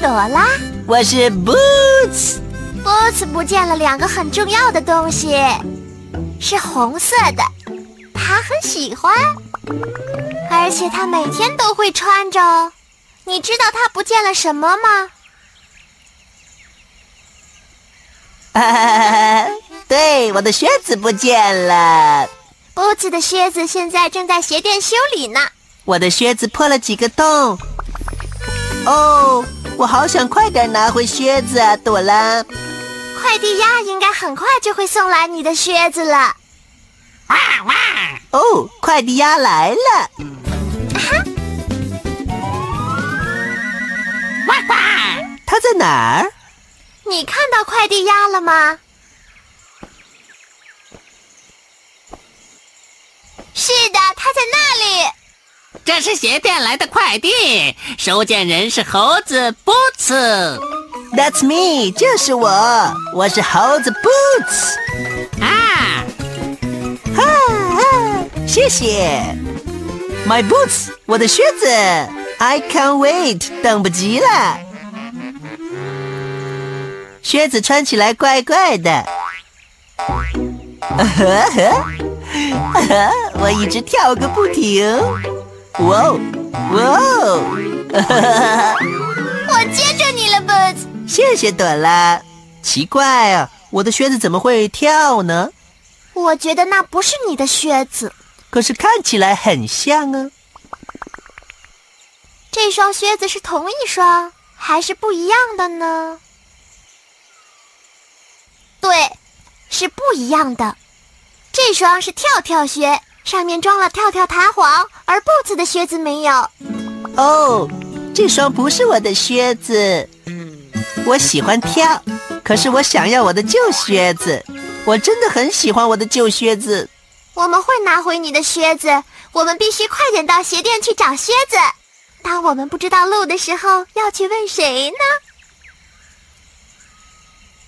朵拉。我是 Boots，Boots 不见了两个很重要的东西，是红色的，他很喜欢，而且他每天都会穿着哦。你知道他不见了什么吗？啊，对，我的靴子不见了，Boots 的靴子现在正在鞋店修理呢。我的靴子破了几个洞。哦，我好想快点拿回靴子啊，朵拉。快递鸭应该很快就会送来你的靴子了。哇哇哦，快递鸭来了。哇哇它在哪儿？你看到快递鸭了吗？是的，它在那里。这是鞋店来的快递，收件人是猴子 Boots。That's me，就是我，我是猴子 Boots。啊，哈哈，谢谢。My boots，我的靴子，I can't wait，等不及了。靴子穿起来怪怪的，我一直跳个不停。哇哦，哇哦！我接着你了，Boots。谢谢朵拉。奇怪啊，我的靴子怎么会跳呢？我觉得那不是你的靴子，可是看起来很像啊。这双靴子是同一双还是不一样的呢？对，是不一样的。这双是跳跳靴，上面装了跳跳弹簧，而 Boots 的靴子没有。哦，这双不是我的靴子。我喜欢跳，可是我想要我的旧靴子。我真的很喜欢我的旧靴子。我们会拿回你的靴子，我们必须快点到鞋店去找靴子。当我们不知道路的时候，要去问谁呢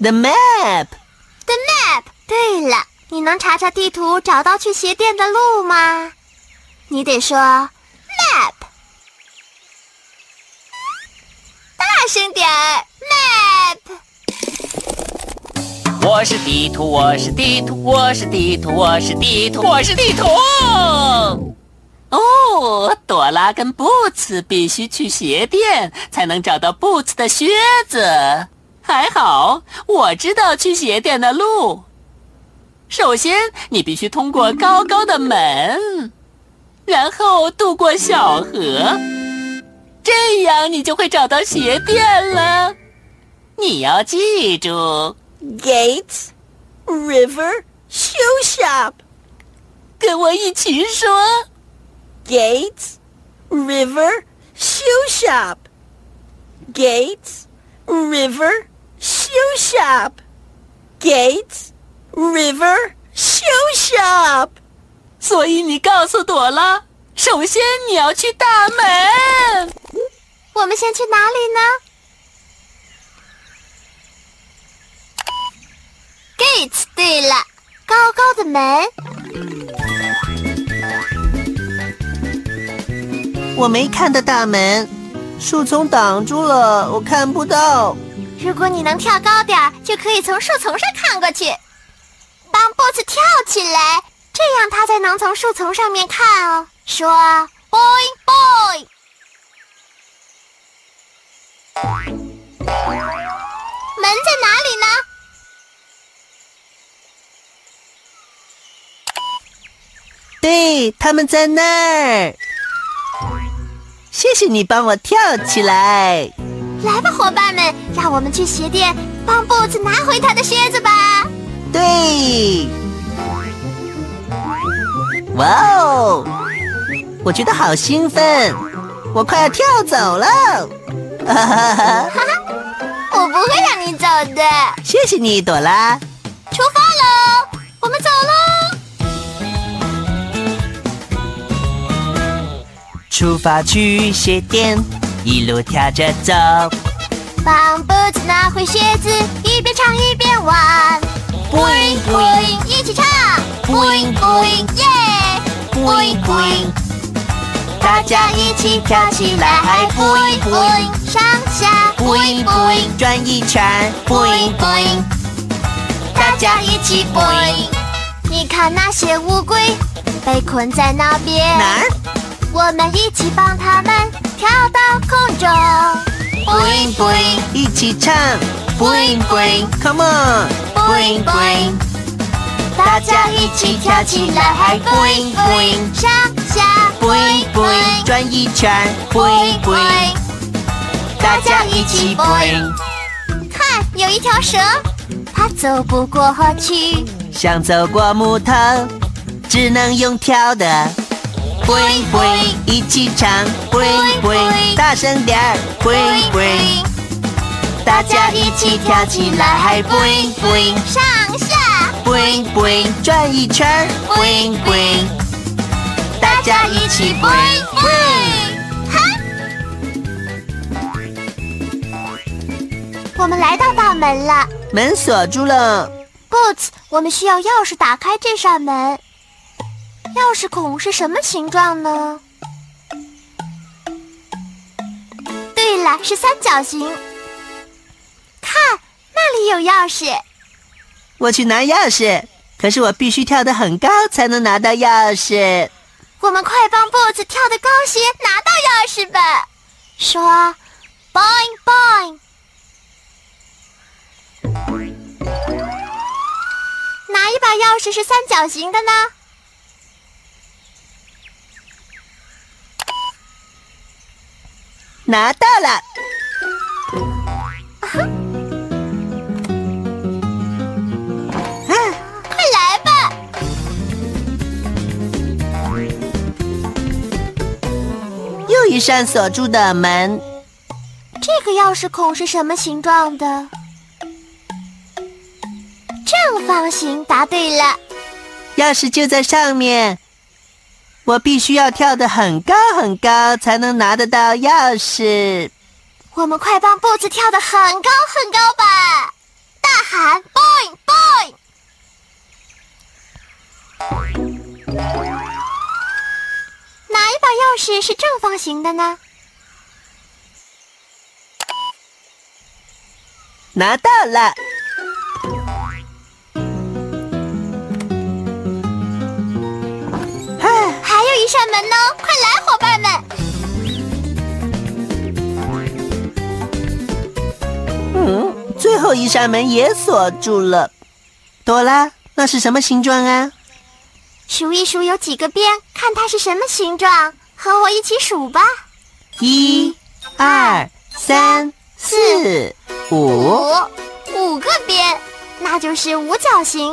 The map，？The map。对了，你能查查地图找到去鞋店的路吗？你得说 map，大声点儿，map。我是地图，我是地图，我是地图，我是地图，我是地图。哦，朵拉跟 Boots 必须去鞋店才能找到 Boots 的靴子。还好，我知道去鞋店的路。首先，你必须通过高高的门，然后渡过小河，这样你就会找到鞋店了。你要记住，Gates River Shoe Shop。跟我一起说。Gates River Shoe Shop. Gates River Shoe Shop. Gates River Shoe Shop. 所以你告诉朵拉，首先你要去大门。我们先去哪里呢？Gates。对了，高高的门。我没看到大门，树丛挡住了，我看不到。如果你能跳高点儿，就可以从树丛上看过去。帮 Boss 跳起来，这样他才能从树丛上面看哦。说，Boy Boy。门在哪里呢？对，他们在那儿。谢谢你帮我跳起来。来吧，伙伴们，让我们去鞋店帮 Boots 拿回他的靴子吧。对。哇哦！我觉得好兴奋，我快要跳走了。哈哈哈！哈哈，我不会让你走的。谢谢你，朵拉。出发喽，我们走喽。出发去鞋店，一路跳着走。帮 Boots 拿回鞋子，一边唱一边玩。Boing boing，一起唱。Boing boing，耶！Boing boing，大家一起跳起来。Boing boing，上下。Boing boing，转一圈。Boing boing，大家一起 boing。你看那些乌龟被困在那边。哪儿？我们一起帮他们跳到空中。Boing boing，一起唱。Boing boing，Come Boing boing，大家一起跳起来，Boing boing，上下，Boing boing，转一圈，Boing boing，大家一起 boing。看，有一条蛇，它走不过去，想走过木头，只能用跳的。Boing boing，一起唱，Boing boing，大声点，Boing boing。大家一起跳起来，boing boing，上下，boing boing，转一圈，boing boing，大家一起 boing boing，哈！我们来到大门了，门锁住了。Boots，我们需要钥匙打开这扇门。钥匙孔是什么形状呢？对了，是三角形。看，那里有钥匙。我去拿钥匙，可是我必须跳得很高才能拿到钥匙。我们快帮 Boots 跳得高些，拿到钥匙吧。说，Boing Boing。哪一把钥匙是三角形的呢？拿到了。一扇锁住的门。这个钥匙孔是什么形状的？正方形，答对了。钥匙就在上面。我必须要跳得很高很高，才能拿得到钥匙。我们快帮步子跳得很高很高吧！大喊：“boing boing！” 哪一把钥匙是正方形的呢？拿到了。还有一扇门呢，快来，伙伴们！嗯，最后一扇门也锁住了。朵拉，那是什么形状啊？数一数有几个边，看它是什么形状，和我一起数吧。一、二、三、四、五，五个边，那就是五角形。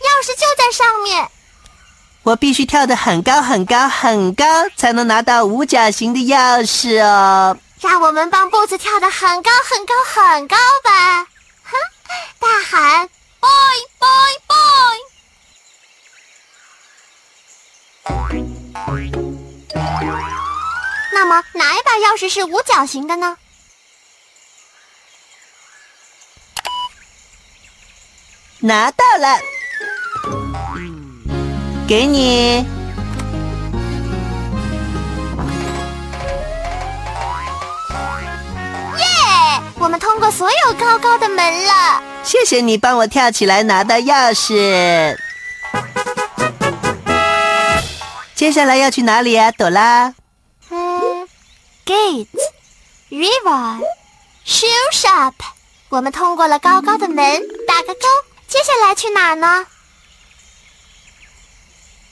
钥匙就在上面。我必须跳得很高很高很高，才能拿到五角形的钥匙哦。让我们帮步子跳得很高很高很高吧！哼，大喊：boy boy boy！那么哪一把钥匙是五角形的呢？拿到了，给你。耶！我们通过所有高高的门了。谢谢你帮我跳起来拿到钥匙。接下来要去哪里呀，朵拉？嗯，Gate, River, Shoe Shop。我们通过了高高的门，打个勾。接下来去哪儿呢？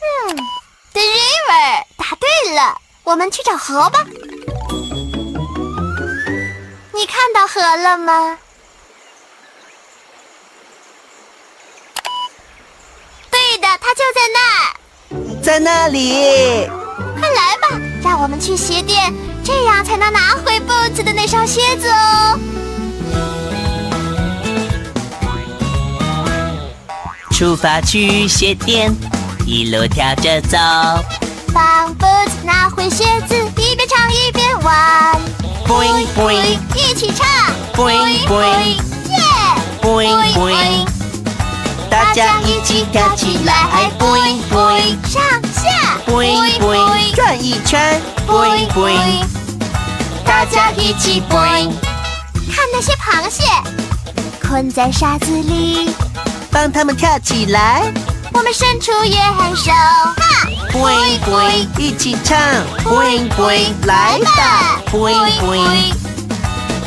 嗯，the。river，答对了，我们去找河吧。你看到河了吗？对的，它就在那。在那里。快来吧，让我们去鞋店，这样才能拿回 Boots 的那双靴子哦。出发去鞋店，一路跳着走。帮 Boots 拿回靴子，一边唱一边玩。Boing boing，一起唱。Boing boing，耶 boing boing，大家一起跳起来，boing boing。上下 boing boing，转一圈，boing boing，大家一起 boing，看那些螃蟹，困在沙子里，帮他们跳起来我们伸出约翰手，哈，boing boing，一起唱，boing boing，来吧，boing boing，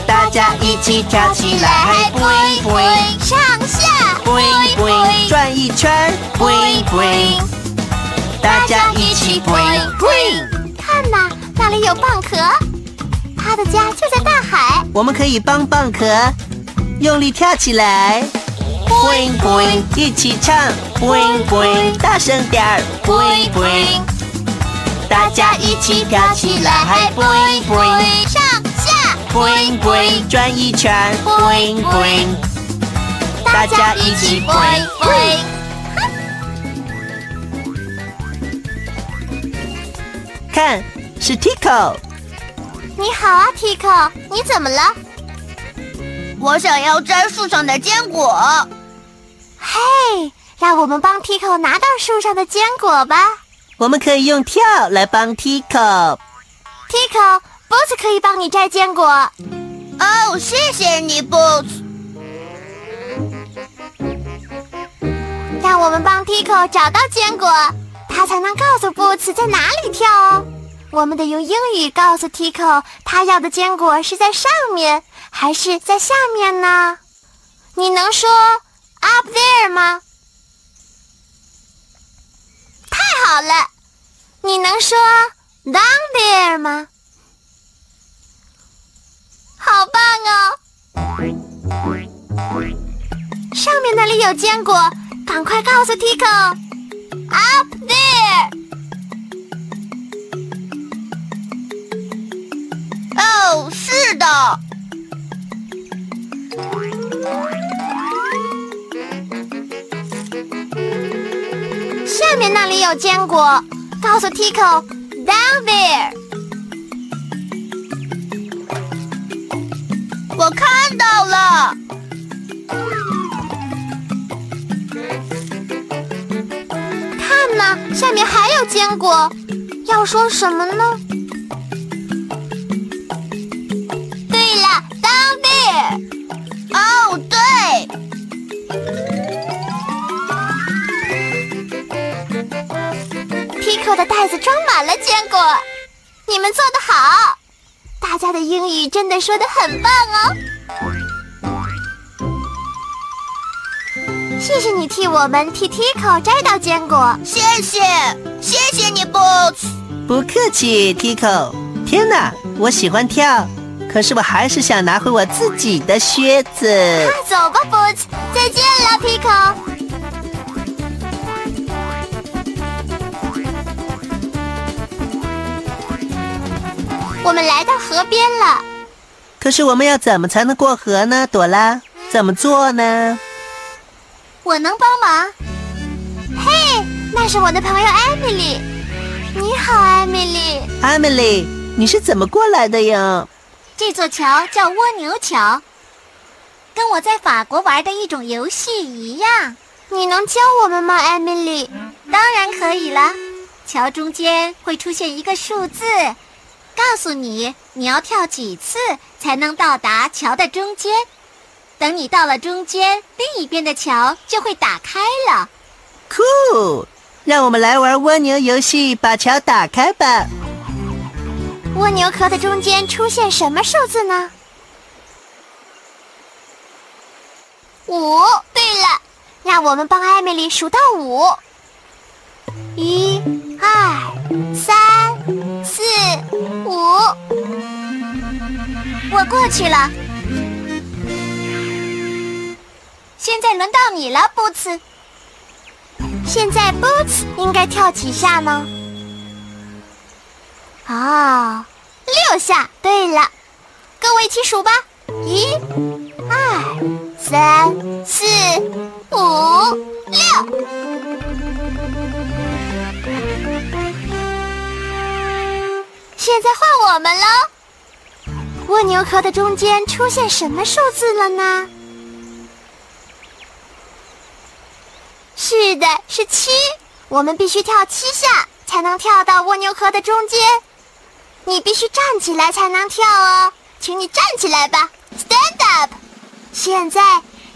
大家一起跳起来，boing boing。上下 boing boing，转一圈，boing boing，大家一起 boing boing。看呐，那里有蚌壳，它的家就在大海。我们可以帮蚌壳用力跳起来，boing boing，一起唱，boing boing，大声点儿，boing boing，大家一起跳起来，boing boing，上下 boing boing，转一圈，boing boing，大家一起 boing boing。看，是 Tico。你好啊，Tico，你怎么了？我想要摘树上的坚果。嘿，让我们帮 Tico 拿到树上的坚果吧。我们可以用跳来帮 Tico。Tico，Boots 可以帮你摘坚果。哦，谢谢你，Boots。让我们帮 Tico 找到坚果，他才能告诉 Boots 在哪里跳哦。我们得用英语告诉 Tico，他要的坚果是在上面还是在下面呢？你能说 up there 吗？太好了，你能说 down there 吗？好棒哦！上面那里有坚果，赶快告诉 Tico up there。哦，是的。下面那里有坚果，告诉 Tico down there。我看到了。下面还有坚果，要说什么呢？对了当地。哦，对。Tico 的袋子装满了坚果，你们做得好！大家的英语真的说得很棒哦。谢谢你替我们替 Tico 摘到坚果。谢谢，谢谢你，Boots。不客气，Tico。天哪，我喜欢跳，可是我还是想拿回我自己的靴子。快走吧，Boots！再见了，Tico。我们来到河边了，可是我们要怎么才能过河呢？朵拉，怎么做呢？我能帮忙。嘿，那是我的朋友艾米丽。你好，艾米丽。艾米丽你是怎么过来的呀？这座桥叫蜗牛桥，跟我在法国玩的一种游戏一样。你能教我们吗，艾米丽？当然可以了。桥中间会出现一个数字，告诉你你要跳几次才能到达桥的中间。等你到了中间，另一边的桥就会打开了。酷！让我们来玩蜗牛游戏，把桥打开吧。蜗牛壳的中间出现什么数字呢？五。对了，让我们帮艾米丽数到五。一、二、三、四、五，我过去了。现在轮到你了，，Boots。现在 Boots 应该跳几下呢？啊，六下。对了，跟我一起数吧。一、二、三、四、五、六。现在换我们喽。蜗牛壳的中间出现什么数字了呢？是的，是七。我们必须跳七下才能跳到蜗牛壳的中间。你必须站起来才能跳哦，请你站起来吧，Stand up。现在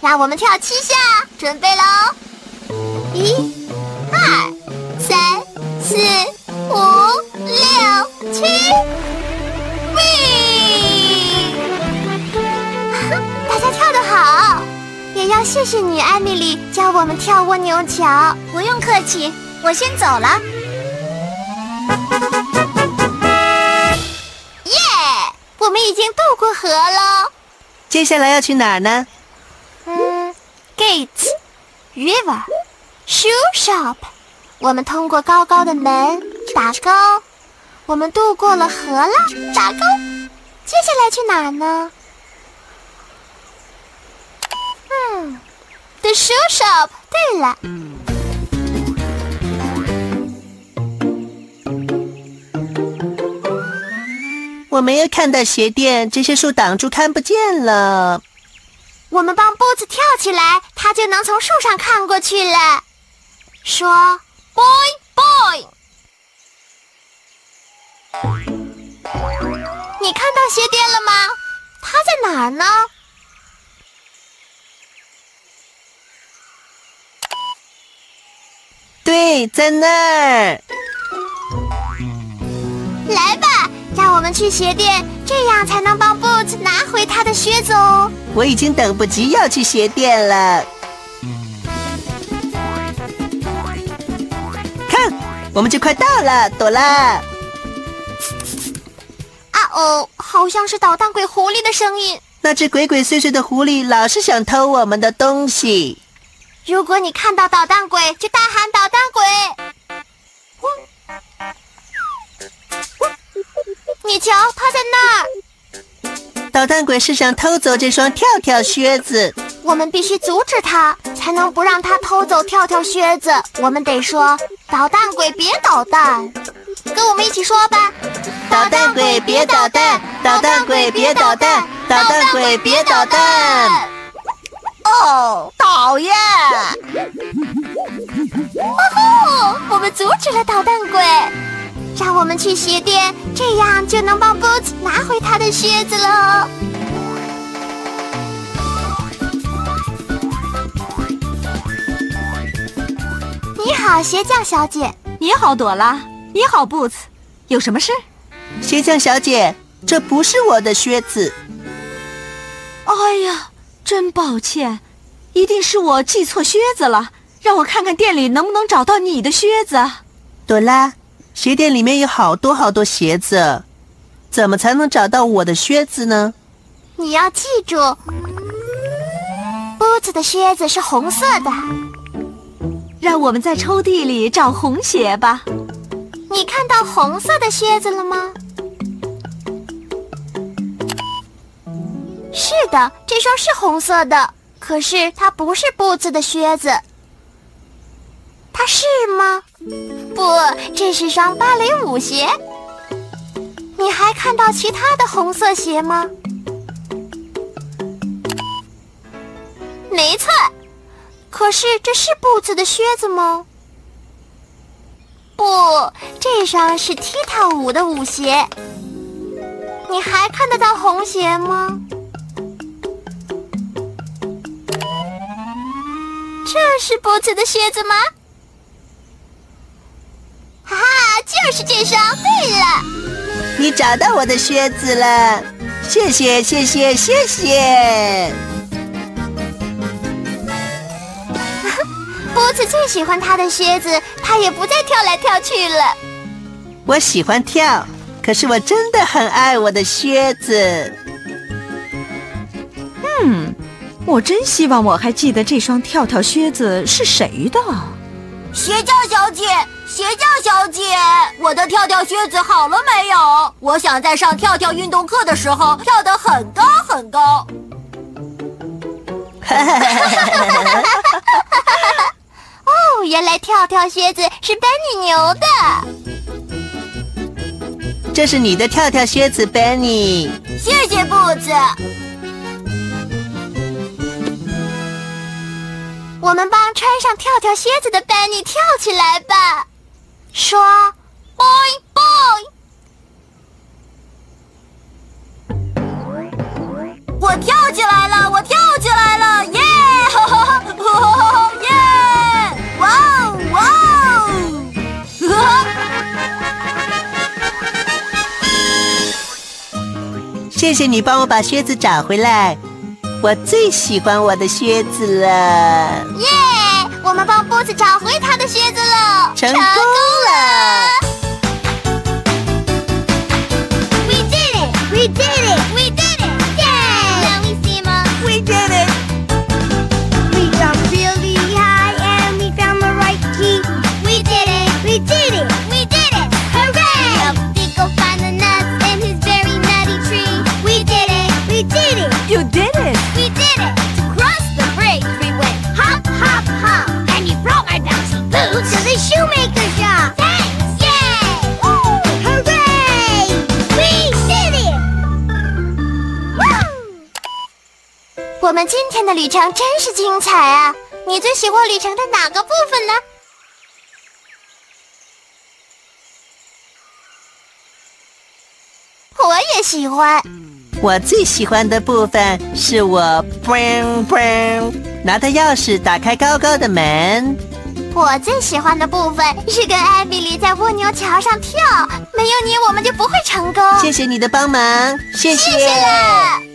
让我们跳七下，准备喽！一、二、三、四、五、谢谢你，艾米丽，教我们跳蜗牛桥。不用客气，我先走了。耶我们已经渡过河了，接下来要去哪儿呢？嗯，Gates River Shoe Shop。我们通过高高的门，打勾。我们渡过了河了，打勾。接下来去哪儿呢？嗯，The Shoe Shop。对了。我没有看到鞋垫，这些树挡住，看不见了。我们帮波子跳起来，他就能从树上看过去了。说，boy boy，你看到鞋垫了吗？它在哪儿呢？对，在那儿。来吧。让我们去鞋店，这样才能帮 Boots 拿回他的靴子哦。我已经等不及要去鞋店了。看，我们就快到了，朵拉。啊哦，好像是捣蛋鬼狐狸的声音。那只鬼鬼祟祟的狐狸老是想偷我们的东西。如果你看到捣蛋鬼，就大喊捣蛋鬼。你瞧，他在那儿。捣蛋鬼是想偷走这双跳跳靴子，我们必须阻止他，才能不让他偷走跳跳靴子。我们得说：“捣蛋鬼，别捣蛋！”跟我们一起说吧：“捣蛋鬼，别捣蛋！捣蛋鬼，别捣蛋！捣蛋鬼，别捣蛋！”哦，讨厌！哦吼！我们阻止了捣蛋鬼。让我们去鞋店，这样就能帮 Boots 拿回他的靴子了。你好，鞋匠小姐。你好，朵拉。你好，Boots。有什么事？鞋匠小姐，这不是我的靴子。哎呀，真抱歉，一定是我系错靴子了。让我看看店里能不能找到你的靴子，朵拉。鞋店里面有好多好多鞋子，怎么才能找到我的靴子呢？你要记住屋子的靴子是红色的。让我们在抽屉里找红鞋吧。你看到红色的靴子了吗？是的，这双是红色的，可是它不是 o 子的靴子。它是吗？不，这是双芭蕾舞鞋。你还看到其他的红色鞋吗？没错。可是这是布子的靴子吗？不，这双是踢踏舞的舞鞋。你还看得到红鞋吗？这是波茨的靴子吗？哈哈，就是这双。对了，你找到我的靴子了，谢谢，谢谢，谢谢。波茨最喜欢他的靴子，他也不再跳来跳去了。我喜欢跳，可是我真的很爱我的靴子。我真希望我还记得这双跳跳靴子是谁的。鞋匠小姐，鞋匠小姐，我的跳跳靴子好了没有？我想在上跳跳运动课的时候跳得很高很高。哦，原来跳跳靴子是 Benny 牛的。这是你的跳跳靴子，Benny。谢谢布子。我们帮穿上跳跳靴子的 Benny 跳起来吧，说，Boy Boy，。我跳起来了，我跳起来了，耶！耶！哇哦哇哦！谢谢你帮我把靴子找回来。我最喜欢我的靴子了！耶！我们帮波子找回他的靴子了，成功了我们今天的旅程真是精彩啊！你最喜欢旅程的哪个部分呢？我也喜欢。我最喜欢的部分是我 bang bang 拿着钥匙打开高高的门。我最喜欢的部分是跟艾比丽在蜗牛桥上跳，没有你我们就不会成功。谢谢你的帮忙，谢谢。谢谢了。